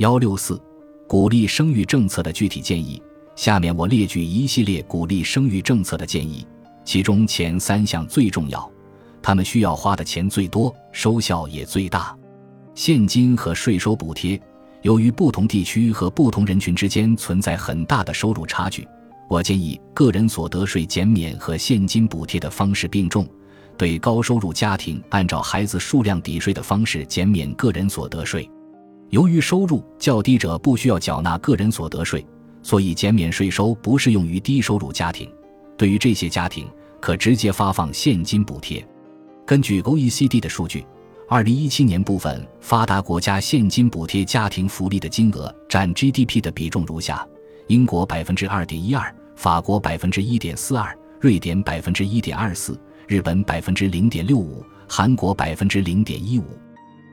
幺六四，鼓励生育政策的具体建议。下面我列举一系列鼓励生育政策的建议，其中前三项最重要，他们需要花的钱最多，收效也最大。现金和税收补贴，由于不同地区和不同人群之间存在很大的收入差距，我建议个人所得税减免和现金补贴的方式并重。对高收入家庭，按照孩子数量抵税的方式减免个人所得税。由于收入较低者不需要缴纳个人所得税。所以，减免税收不适用于低收入家庭。对于这些家庭，可直接发放现金补贴。根据 OECD 的数据，2017年部分发达国家现金补贴家庭福利的金额占 GDP 的比重如下：英国2.12%，法国1.42%，瑞典1.24%，日本0.65%，韩国0.15%。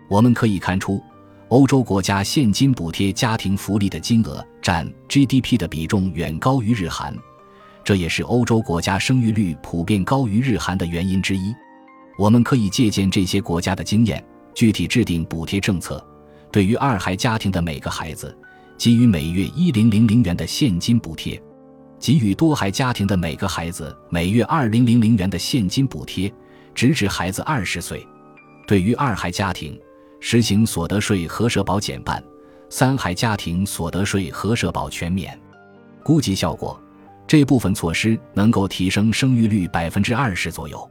我们可以看出。欧洲国家现金补贴家庭福利的金额占 GDP 的比重远高于日韩，这也是欧洲国家生育率普遍高于日韩的原因之一。我们可以借鉴这些国家的经验，具体制定补贴政策。对于二孩家庭的每个孩子，给予每月一零零零元的现金补贴；给予多孩家庭的每个孩子每月二零零零元的现金补贴，直至孩子二十岁。对于二孩家庭，实行所得税和社保减半，三孩家庭所得税和社保全免。估计效果，这部分措施能够提升生育率百分之二十左右。